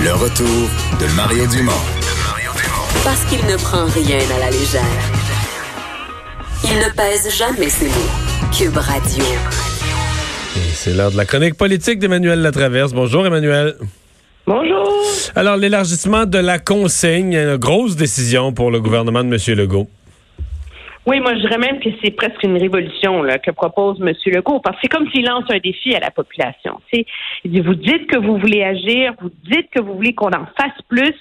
Le retour de Mario Dumont. Parce qu'il ne prend rien à la légère. Il ne pèse jamais ses mots. Cube Radio. Et C'est l'heure de la chronique politique d'Emmanuel Latraverse. Bonjour Emmanuel. Bonjour. Alors l'élargissement de la consigne, une grosse décision pour le gouvernement de M. Legault. Oui, moi je dirais même que c'est presque une révolution là, que propose M. Legault, parce que c'est comme s'il lance un défi à la population. Il dit, vous dites que vous voulez agir, vous dites que vous voulez qu'on en fasse plus,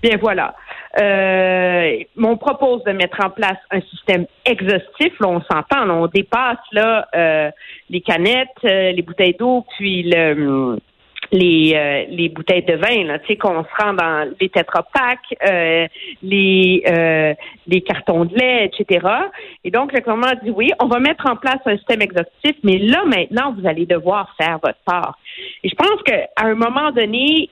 bien voilà. Euh, on propose de mettre en place un système exhaustif. Là, on s'entend, on dépasse là euh, les canettes, euh, les bouteilles d'eau, puis le les, euh, les bouteilles de vin, là, tu sais, qu'on se rend dans les tétrapacks, euh, les, euh, les cartons de lait, etc. Et donc, le gouvernement a dit oui, on va mettre en place un système exhaustif, mais là, maintenant, vous allez devoir faire votre part. Et je pense qu'à un moment donné,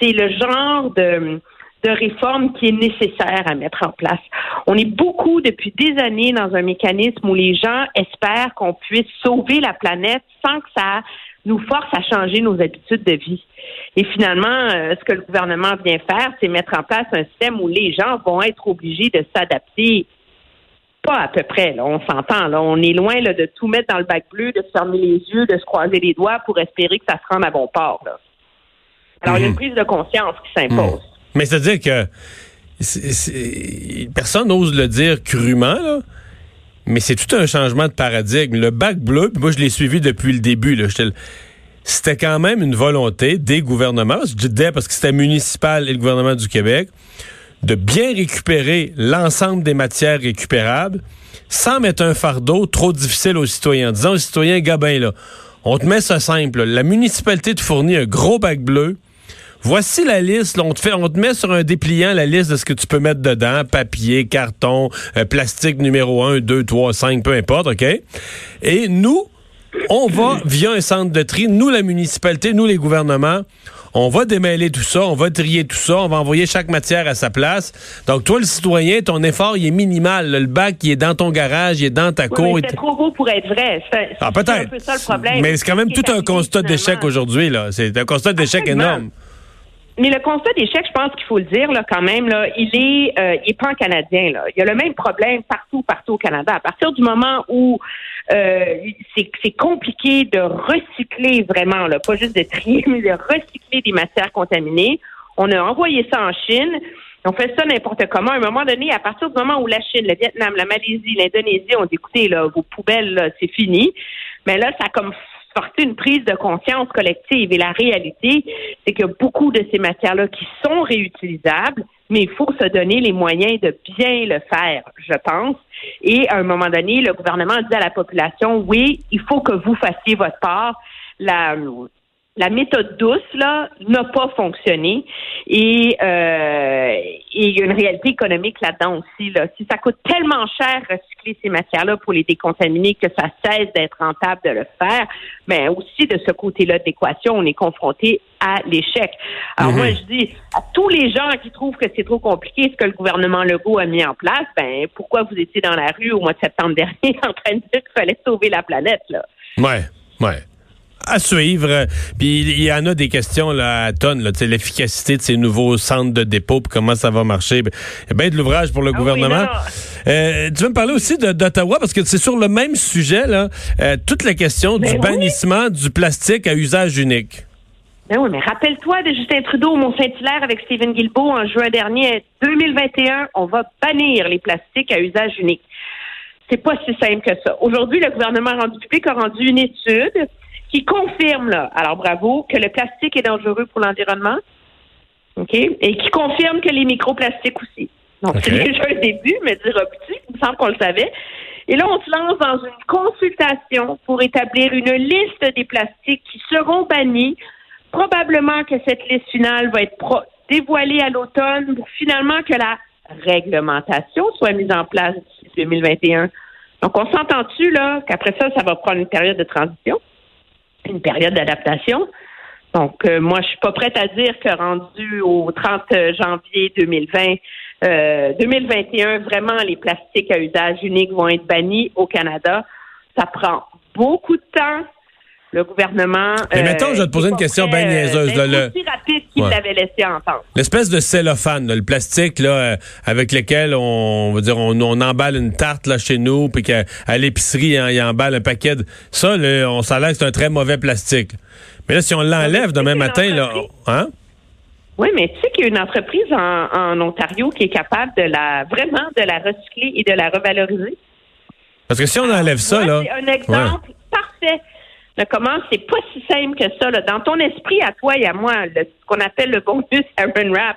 c'est le genre de de réforme qui est nécessaire à mettre en place. On est beaucoup depuis des années dans un mécanisme où les gens espèrent qu'on puisse sauver la planète sans que ça nous force à changer nos habitudes de vie. Et finalement, euh, ce que le gouvernement vient faire, c'est mettre en place un système où les gens vont être obligés de s'adapter. Pas à peu près, là, on s'entend. Là, on est loin là, de tout mettre dans le bac bleu, de se fermer les yeux, de se croiser les doigts pour espérer que ça se rende à bon port. Là. Alors, il y a une prise de conscience qui s'impose. Mais c'est-à-dire que personne n'ose le dire crûment, là. Mais c'est tout un changement de paradigme. Le bac bleu, moi je l'ai suivi depuis le début. là, C'était quand même une volonté des gouvernements, je dis des parce que c'était municipal et le gouvernement du Québec, de bien récupérer l'ensemble des matières récupérables sans mettre un fardeau trop difficile aux citoyens. Disons aux citoyens, Gabin, là, on te met ça simple. La municipalité te fournit un gros bac bleu. Voici la liste. là, on, te fait, on te met sur un dépliant la liste de ce que tu peux mettre dedans. Papier, carton, euh, plastique numéro 1, 2, 3, 5, peu importe, OK? Et nous, on va, via un centre de tri, nous, la municipalité, nous, les gouvernements, on va démêler tout ça, on va trier tout ça, on va envoyer chaque matière à sa place. Donc, toi, le citoyen, ton effort, il est minimal. Le bac, il est dans ton garage, il est dans ta Oui, cour. c'est trop beau pour être vrai. C'est Ah, un peu ça le problème. Mais c'est quand même tout un constat d'échec aujourd'hui, là. C'est un constat d'échec énorme. Mais le constat d'échec, je pense qu'il faut le dire là, quand même, là, il est, euh, il est pan-canadien. Là. Il y a le même problème partout, partout au Canada. À partir du moment où euh, c'est c'est compliqué de recycler vraiment, là, pas juste de trier, mais de recycler des matières contaminées, on a envoyé ça en Chine. On fait ça n'importe comment. À un moment donné, à partir du moment où la Chine, le Vietnam, la Malaisie, l'Indonésie ont dit, écoutez, là, vos poubelles, là, c'est fini. Mais là, ça a comme une prise de conscience collective. Et la réalité, c'est qu'il y a beaucoup de ces matières-là qui sont réutilisables, mais il faut se donner les moyens de bien le faire, je pense. Et à un moment donné, le gouvernement dit à la population, oui, il faut que vous fassiez votre part. La, la méthode douce là n'a pas fonctionné et euh, et il y a une réalité économique là-dedans aussi là. Si ça coûte tellement cher recycler ces matières-là pour les décontaminer que ça cesse d'être rentable de le faire, mais aussi de ce côté-là de l'équation, on est confronté à l'échec. Alors moi je dis à tous les gens qui trouvent que c'est trop compliqué ce que le gouvernement Legault a mis en place, ben pourquoi vous étiez dans la rue au mois de septembre dernier en train de dire qu'il fallait sauver la planète là? Ouais, ouais. À suivre. Puis il y en a des questions là, à tonnes, là, l'efficacité de ces nouveaux centres de dépôt, puis comment ça va marcher. Il y a bien de l'ouvrage pour le Ah gouvernement. Euh, tu veux me parler aussi de- d'Ottawa, parce que c'est sur le même sujet, là, euh, toute la question Ben du oui. bannissement du plastique à usage unique. Ben oui, mais rappelle-toi de Justin Trudeau au Mont-Saint-Hilaire avec Stephen Guilbeault en juin dernier. 2021, on va bannir les plastiques à usage unique. C'est pas si simple que ça. Aujourd'hui, le gouvernement rendu public a rendu une étude qui confirme, là, alors bravo, que le plastique est dangereux pour l'environnement. OK? Et qui confirme que les microplastiques aussi. Donc, c'est déjà un début, mais dire petit, il me semble qu'on le savait. Et là, on se lance dans une consultation pour établir une liste des plastiques qui seront bannis. Probablement que cette liste finale va être dévoilée à l'automne pour finalement que la réglementation soit mise en place d'ici 2021. Donc, on s'entend-tu, là, qu'après ça, ça va prendre une période de transition, une période d'adaptation. Donc, euh, moi, je suis pas prête à dire que rendu au 30 janvier 2020, euh, 2021, vraiment, les plastiques à usage unique vont être bannis au Canada. Ça prend beaucoup de temps. Le gouvernement. Mais mettons, je vais te poser une question bien niaiseuse, d'être là, le- aussi rapide qu'il Ouais. l'avait laissé entendre. L'espèce de cellophane, là, le plastique là, euh, avec lequel on, on va dire on, on emballe une tarte là chez nous, puis qu'à à l'épicerie hein, il emballe un paquet. De, ça, là, on s'en que c'est un très mauvais plastique. Mais là, si on l'enlève demain matin, là, hein? Oui, mais tu sais qu'il y a une entreprise en, en Ontario qui est capable de la vraiment de la recycler et de la revaloriser. Parce que si on enlève ça, Ouais, là, C'est un exemple parfait de comment c'est pas si simple que ça. Là. Dans ton esprit, à toi et à moi, le- ce qu'on appelle le bonus Aaron Wrap,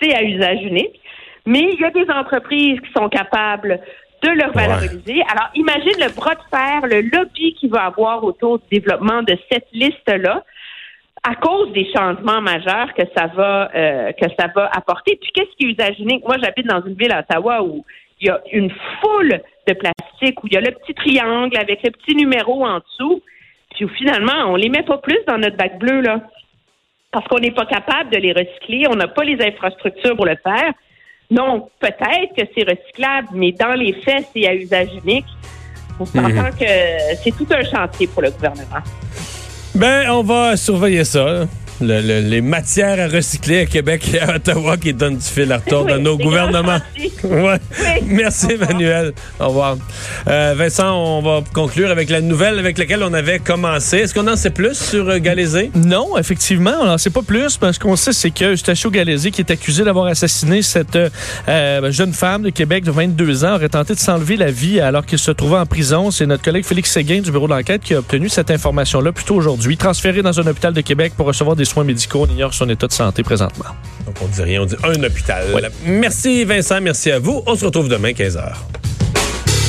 c'est à usage unique. Mais il y a des entreprises qui sont capables de le valoriser. Alors, imagine le bras de fer, le lobby qu'il va avoir autour du développement de cette liste-là à cause des changements majeurs que ça va euh, que ça va apporter. Puis qu'est-ce qui est usage unique? Moi, j'habite dans une ville à Ottawa où il y a une foule de plastique, où il y a le petit triangle avec le petit numéro en dessous. Puis finalement, on les met pas plus dans notre bac bleu, là. Parce qu'on n'est pas capable de les recycler, on n'a pas les infrastructures pour le faire. Donc, peut-être que c'est recyclable, mais dans les faits, c'est à usage unique. On s'entend que c'est tout un chantier pour le gouvernement. ben on va surveiller ça. Là. Le- le- les matières à recycler à Québec et à Ottawa qui donnent du fil à retordre à Oui, nos gouvernements. Ouais. Oui. Merci. Emmanuel. Au revoir. Euh, Vincent, on va conclure avec la nouvelle avec laquelle on avait commencé. Est-ce qu'on en sait plus sur euh, Galézé? Non, effectivement, on n'en sait pas plus, parce ce qu'on sait, c'est que Eustachio Galézé, qui est accusé d'avoir assassiné cette euh, jeune femme de Québec de 22 ans, aurait tenté de s'enlever la vie alors qu'il se trouvait en prison. C'est notre collègue Félix Séguin du bureau d'enquête qui a obtenu cette information-là plus tôt aujourd'hui. Transféré dans un hôpital de Québec pour recevoir des soins médicaux. On ignore son état de santé présentement. Donc, on dit rien, on dit un hôpital. Merci, Vincent. Merci à vous. On se retrouve demain, 15h.